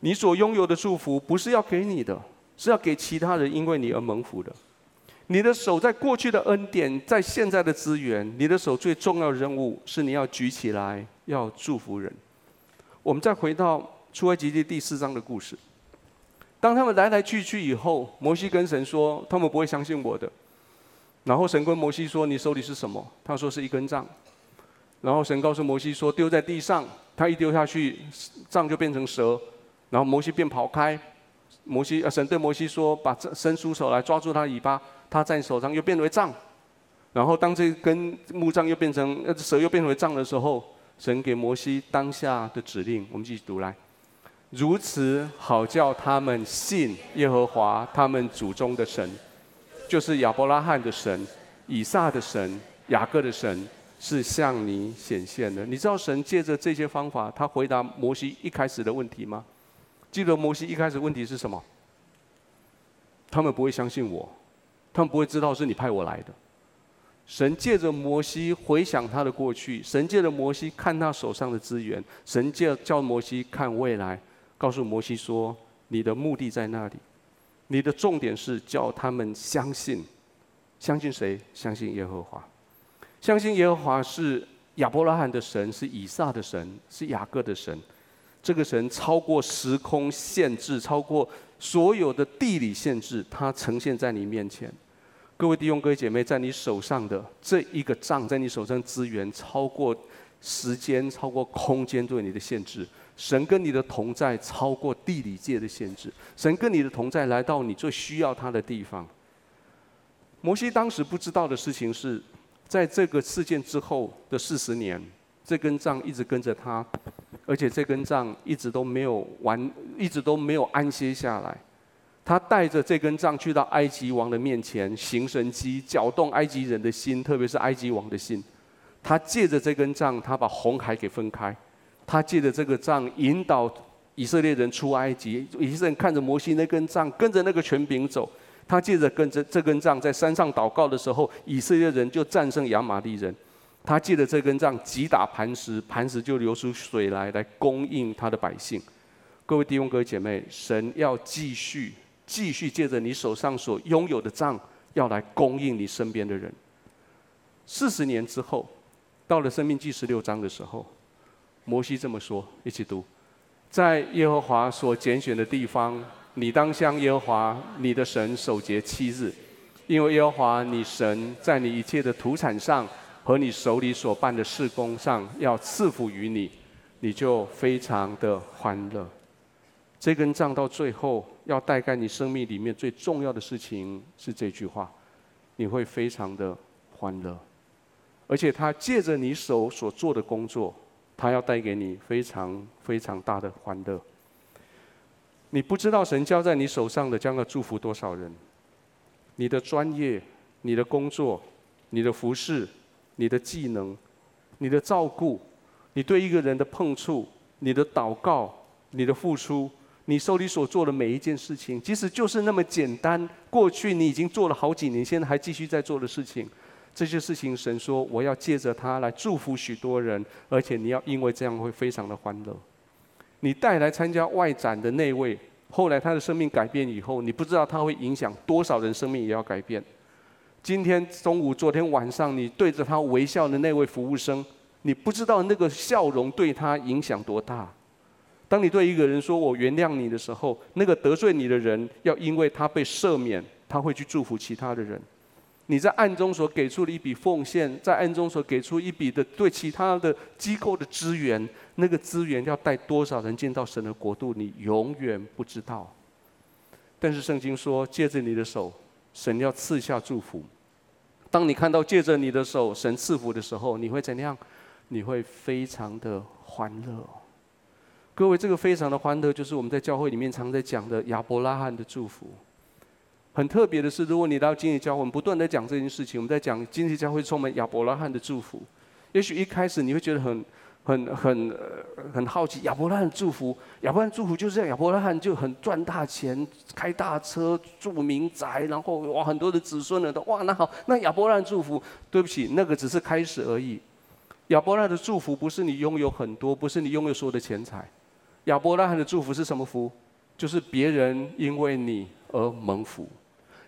你所拥有的祝福，不是要给你的，是要给其他人，因为你而蒙福的。你的手在过去的恩典，在现在的资源，你的手最重要的任务是你要举起来，要祝福人。我们再回到出埃及记第四章的故事。当他们来来去去以后，摩西跟神说，他们不会相信我的。然后神跟摩西说：“你手里是什么？”他说：“是一根杖。”然后神告诉摩西说：“丢在地上。”他一丢下去，杖就变成蛇。然后摩西便跑开。摩西啊，神对摩西说：“把伸出手来抓住他尾巴。”他在手上又变为杖，然后当这根木杖又变成蛇又变为杖的时候，神给摩西当下的指令，我们继续读来，如此好叫他们信耶和华他们祖宗的神，就是亚伯拉罕的神、以撒的神、雅各的神，是向你显现的。你知道神借着这些方法，他回答摩西一开始的问题吗？记得摩西一开始问题是什么？他们不会相信我。他们不会知道是你派我来的。神借着摩西回想他的过去，神借着摩西看他手上的资源，神借叫摩西看未来，告诉摩西说：“你的目的在那里，你的重点是叫他们相信，相信谁？相信耶和华，相信耶和华是亚伯拉罕的神，是以撒的神，是雅各的神。这个神超过时空限制，超过所有的地理限制，他呈现在你面前。”各位弟兄、各位姐妹，在你手上的这一个杖，在你手上资源超过时间、超过空间对你的限制。神跟你的同在超过地理界的限制。神跟你的同在来到你最需要他的地方。摩西当时不知道的事情是，在这个事件之后的四十年，这根杖一直跟着他，而且这根杖一直都没有完，一直都没有安歇下来。他带着这根杖去到埃及王的面前行神迹，搅动埃及人的心，特别是埃及王的心。他借着这根杖，他把红海给分开。他借着这个杖引导以色列人出埃及。以色列人看着摩西那根杖，跟着那个权柄走。他借着跟着这根杖在山上祷告的时候，以色列人就战胜亚玛力人。他借着这根杖击打磐石，磐石就流出水来，来供应他的百姓。各位弟兄、各位姐妹，神要继续、继续借着你手上所拥有的杖，要来供应你身边的人。四十年之后，到了《生命记》十六章的时候，摩西这么说：一起读，在耶和华所拣选的地方，你当向耶和华你的神守节七日，因为耶和华你神在你一切的土产上。和你手里所办的事工上，要赐福于你，你就非常的欢乐。这根杖到最后要带给你生命里面最重要的事情是这句话，你会非常的欢乐。而且他借着你手所做的工作，他要带给你非常非常大的欢乐。你不知道神交在你手上的将要祝福多少人。你的专业、你的工作、你的服饰。你的技能，你的照顾，你对一个人的碰触，你的祷告，你的付出，你手里所做的每一件事情，即使就是那么简单，过去你已经做了好几年，现在还继续在做的事情，这些事情，神说我要借着它来祝福许多人，而且你要因为这样会非常的欢乐。你带来参加外展的那位，后来他的生命改变以后，你不知道他会影响多少人生命也要改变。今天中午、昨天晚上，你对着他微笑的那位服务生，你不知道那个笑容对他影响多大。当你对一个人说“我原谅你”的时候，那个得罪你的人要因为他被赦免，他会去祝福其他的人。你在暗中所给出的一笔奉献，在暗中所给出一笔的对其他的机构的资源，那个资源要带多少人进到神的国度，你永远不知道。但是圣经说，借着你的手，神要赐下祝福。当你看到借着你的手神赐福的时候，你会怎样？你会非常的欢乐。各位，这个非常的欢乐，就是我们在教会里面常在讲的亚伯拉罕的祝福。很特别的是，如果你到今日教会，我们不断在讲这件事情，我们在讲今日教会充满亚伯拉罕的祝福。也许一开始你会觉得很。很很很好奇，亚伯拉罕祝福，亚伯拉罕祝福就是这样，亚伯拉罕就很赚大钱，开大车，住民宅，然后哇很多的子孙呢都哇那好，那亚伯拉罕祝福，对不起，那个只是开始而已。亚伯拉罕的祝福不是你拥有很多，不是你拥有所有的钱财，亚伯拉罕的祝福是什么福？就是别人因为你而蒙福。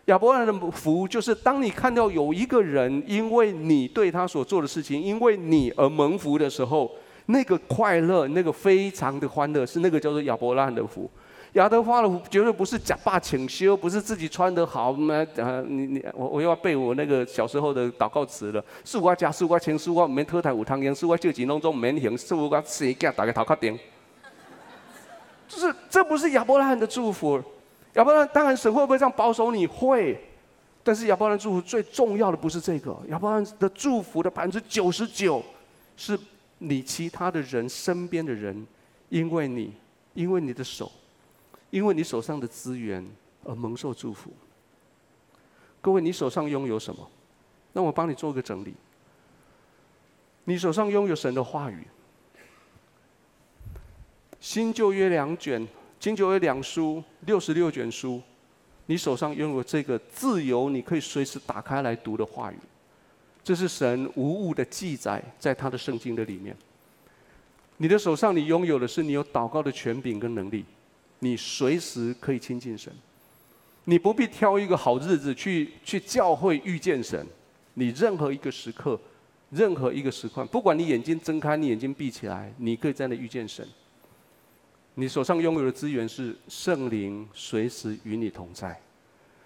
亚伯拉罕的福，就是当你看到有一个人因为你对他所做的事情，因为你而蒙福的时候，那个快乐，那个非常的欢乐，是那个叫做亚伯拉罕的福。亚德花的福绝对不是假扮请修，不是自己穿得好。那呃，你你我我又要背我那个小时候的祷告词了。是我家，是我钱，是我免特台有汤圆，是我借钱当中免行，是我生家大家头壳顶。就是这不是亚伯拉罕的祝福。亚伯拉罕当然神会不会这样保守你？会，但是亚伯拉罕祝福最重要的不是这个。亚伯拉罕的祝福的百分之九十九，是你其他的人身边的人，因为你，因为你的手，因为你手上的资源而蒙受祝福。各位，你手上拥有什么？那我帮你做个整理。你手上拥有神的话语，新旧约两卷。新旧约两书六十六卷书，你手上拥有这个自由，你可以随时打开来读的话语，这是神无误的记载在他的圣经的里面。你的手上，你拥有的是你有祷告的权柄跟能力，你随时可以亲近神，你不必挑一个好日子去去教会遇见神，你任何一个时刻，任何一个时刻，不管你眼睛睁开，你眼睛闭起来，你可以在那遇见神。你手上拥有的资源是圣灵，随时与你同在。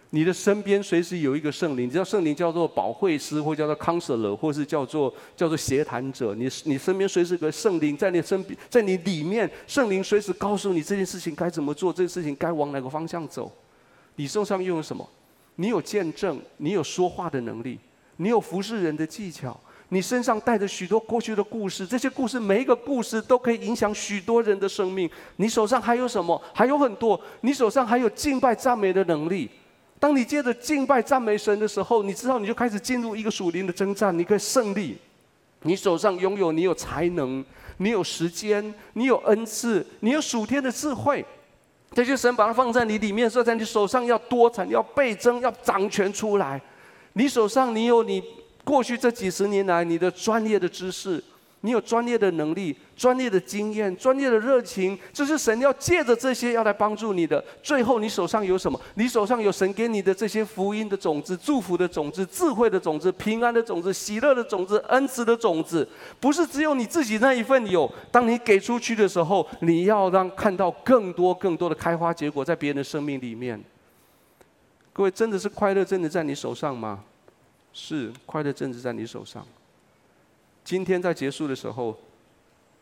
你的身边随时有一个圣灵，你知道圣灵叫做保惠师，或叫做 counselor，或是叫做叫做协谈者。你你身边随时有个圣灵在你身边，在你里面，圣灵随时告诉你这件事情该怎么做，这件事情该往哪个方向走。你手上拥有什么？你有见证，你有说话的能力，你有服侍人的技巧。你身上带着许多过去的故事，这些故事每一个故事都可以影响许多人的生命。你手上还有什么？还有很多。你手上还有敬拜赞美的能力。当你接着敬拜赞美神的时候，你知道你就开始进入一个属灵的征战，你可以胜利。你手上拥有，你有才能，你有时间，你有恩赐，你有属天的智慧。这些神把它放在你里面，说在你手上要多产，要倍增，要掌权出来。你手上你有你过去这几十年来你的专业的知识。你有专业的能力、专业的经验、专业的热情，这是神要借着这些要来帮助你的。最后，你手上有什么？你手上有神给你的这些福音的种子、祝福的种子、智慧的种子、平安的种子、喜乐的种子、恩慈的种子，不是只有你自己那一份有。当你给出去的时候，你要让看到更多、更多的开花结果在别人的生命里面。各位，真的是快乐，真的在你手上吗？是，快乐真的在你手上。今天在结束的时候，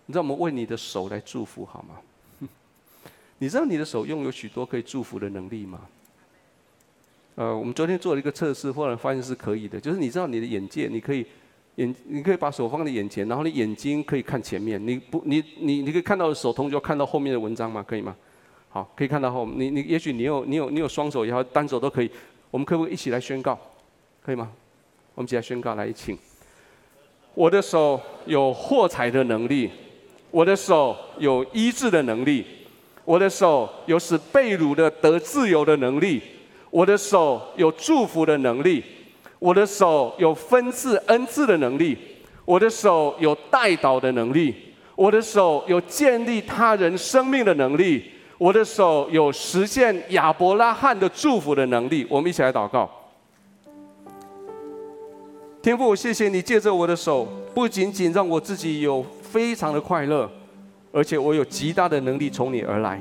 你让我们为你的手来祝福好吗？你知道你的手拥有许多可以祝福的能力吗？呃，我们昨天做了一个测试，后来发现是可以的。就是你知道你的眼界，你可以眼，你可以把手放在眼前，然后你眼睛可以看前面。你不，你你你可以看到手，同时要看到后面的文章吗？可以吗？好，可以看到后。你你也许你有你有你有双手也好，单手都可以。我们可不可以一起来宣告？可以吗？我们一起来宣告，来，请。我的手有获财的能力，我的手有医治的能力，我的手有使被掳的得自由的能力，我的手有祝福的能力，我的手有分赐恩赐的能力，我的手有带导的能力，我的手有建立他人生命的能力，我的手有实现亚伯拉罕的祝福的能力。我们一起来祷告。天父，谢谢你借着我的手，不仅仅让我自己有非常的快乐，而且我有极大的能力从你而来。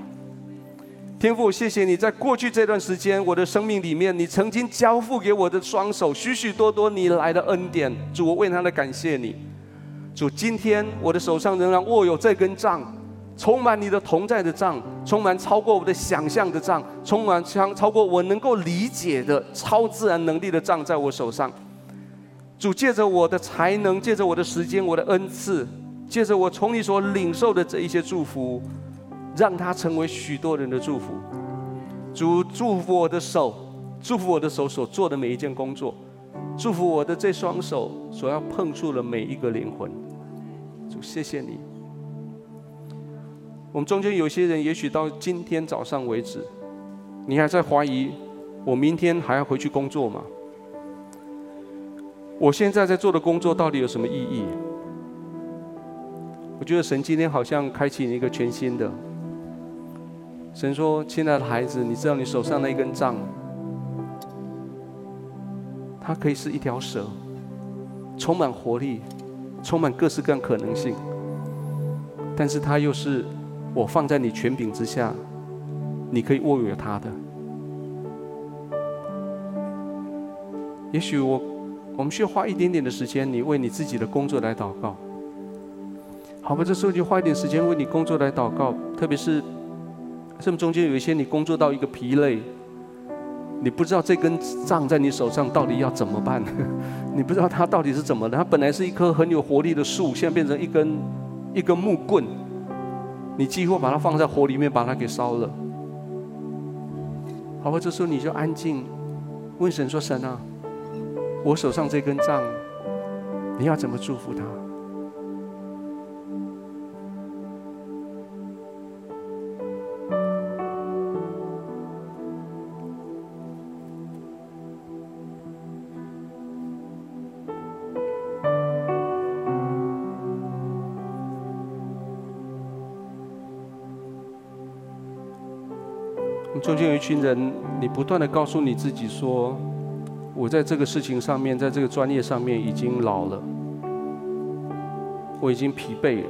天父，谢谢你在过去这段时间我的生命里面，你曾经交付给我的双手许许多多你来的恩典。主，我为他的感谢你。主，今天我的手上仍然握有这根杖，充满你的同在的杖，充满超过我的想象的杖，充满超超过我能够理解的超自然能力的杖在我手上。主借着我的才能，借着我的时间，我的恩赐，借着我从你所领受的这一些祝福，让它成为许多人的祝福。主祝福我的手，祝福我的手所做的每一件工作，祝福我的这双手所要碰触的每一个灵魂。主，谢谢你。我们中间有些人，也许到今天早上为止，你还在怀疑，我明天还要回去工作吗？我现在在做的工作到底有什么意义？我觉得神今天好像开启了一个全新的。神说：“亲爱的孩子，你知道你手上那一根杖，它可以是一条蛇，充满活力，充满各式各样可能性。但是它又是我放在你权柄之下，你可以握有它的。也许我。”我们需要花一点点的时间，你为你自己的工作来祷告，好吧？这时候就花一点时间为你工作来祷告，特别是这么中间有一些你工作到一个疲累，你不知道这根杖在你手上到底要怎么办，你不知道它到底是怎么的，它本来是一棵很有活力的树，现在变成一根一根木棍，你几乎把它放在火里面把它给烧了，好吧？这时候你就安静问神说：“神啊。”我手上这根杖，你要怎么祝福他？中间有一群人，你不断的告诉你自己说。我在这个事情上面，在这个专业上面已经老了，我已经疲惫了，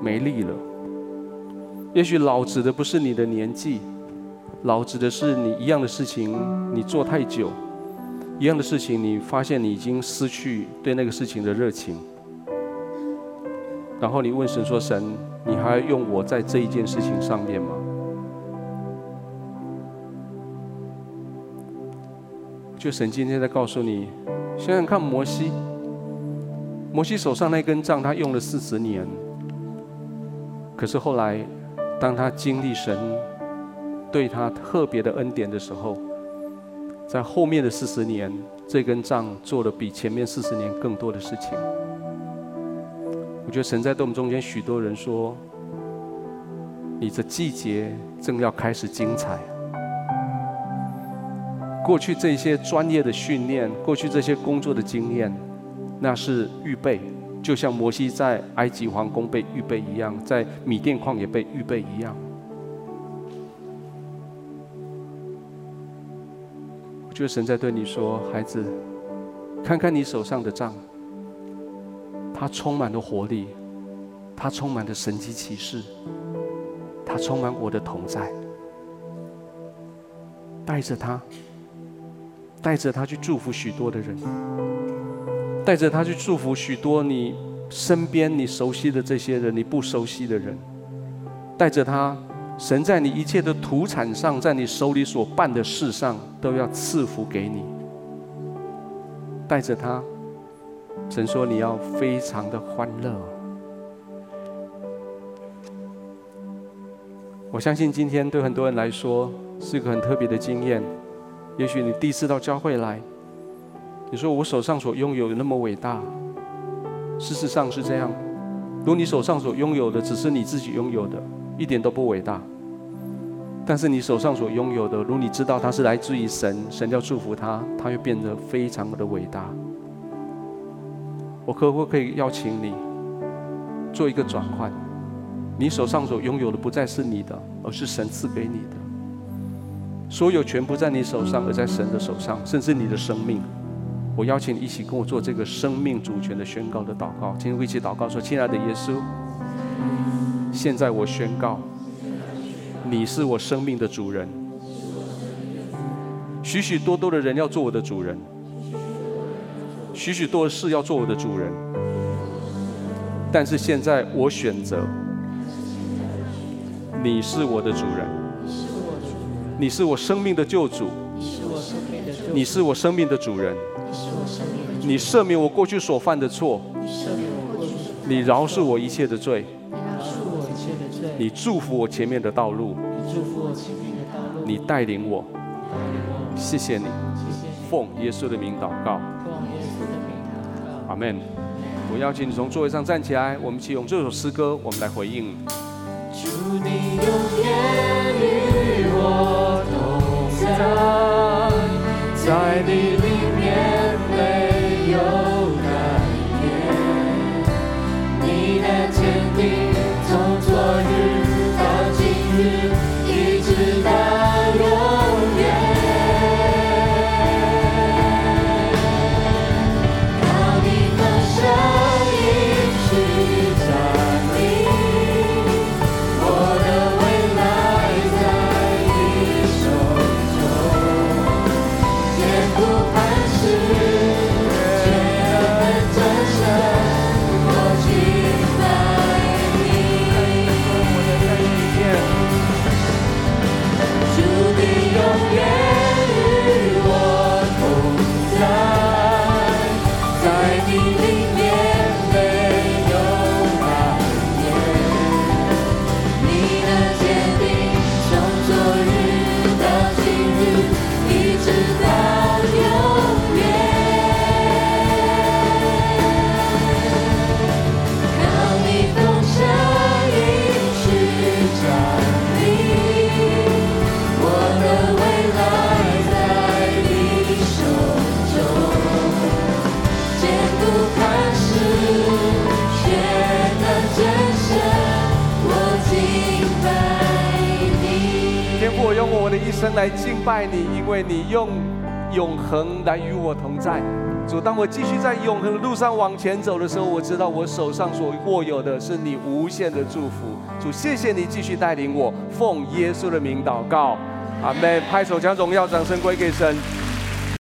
没力了。也许老指的不是你的年纪，老指的是你一样的事情你做太久，一样的事情你发现你已经失去对那个事情的热情，然后你问神说：“神，你还用我在这一件事情上面吗？”就神今天在告诉你，想想看摩西，摩西手上那根杖，他用了四十年。可是后来，当他经历神对他特别的恩典的时候，在后面的四十年，这根杖做了比前面四十年更多的事情。我觉得神在对我们中间许多人说，你的季节正要开始精彩。过去这些专业的训练，过去这些工作的经验，那是预备，就像摩西在埃及皇宫被预备一样，在米甸旷野被预备一样。我觉得神在对你说，孩子，看看你手上的杖，它充满了活力，它充满了神迹奇事，它充满我的同在，带着它。带着他去祝福许多的人，带着他去祝福许多你身边你熟悉的这些人，你不熟悉的人，带着他，神在你一切的土产上，在你手里所办的事上，都要赐福给你。带着他，神说你要非常的欢乐。我相信今天对很多人来说是一个很特别的经验。也许你第一次到教会来，你说我手上所拥有的那么伟大，事实上是这样。如你手上所拥有的只是你自己拥有的，一点都不伟大。但是你手上所拥有的，如你知道它是来自于神，神要祝福它，它会变得非常的伟大。我可不可以邀请你做一个转换？你手上所拥有的不再是你的，而是神赐给你的。所有全部在你手上，而在神的手上，甚至你的生命。我邀请你一起跟我做这个生命主权的宣告的祷告。今天我一起祷告说：“亲爱的耶稣，现在我宣告，你是我生命的主人。许许多多的人要做我的主人，许许多的事要做我的主人。但是现在我选择，你是我的主人。”你是我生命的救主，你是我生命的主。人，你赦免我过去所犯的错，你饶恕我一切的罪，你祝福我前面的道路，你带领我，谢谢你，奉耶稣的名祷告，阿门。我邀请你从座位上站起来，我们一起用这首诗歌，我们来回应。祝你永远在你里面。来敬拜你，因为你用永恒来与我同在。主，当我继续在永恒的路上往前走的时候，我知道我手上所握有的是你无限的祝福。主，谢谢你继续带领我，奉耶稣的名祷告，阿门。拍手将荣耀掌声归给神。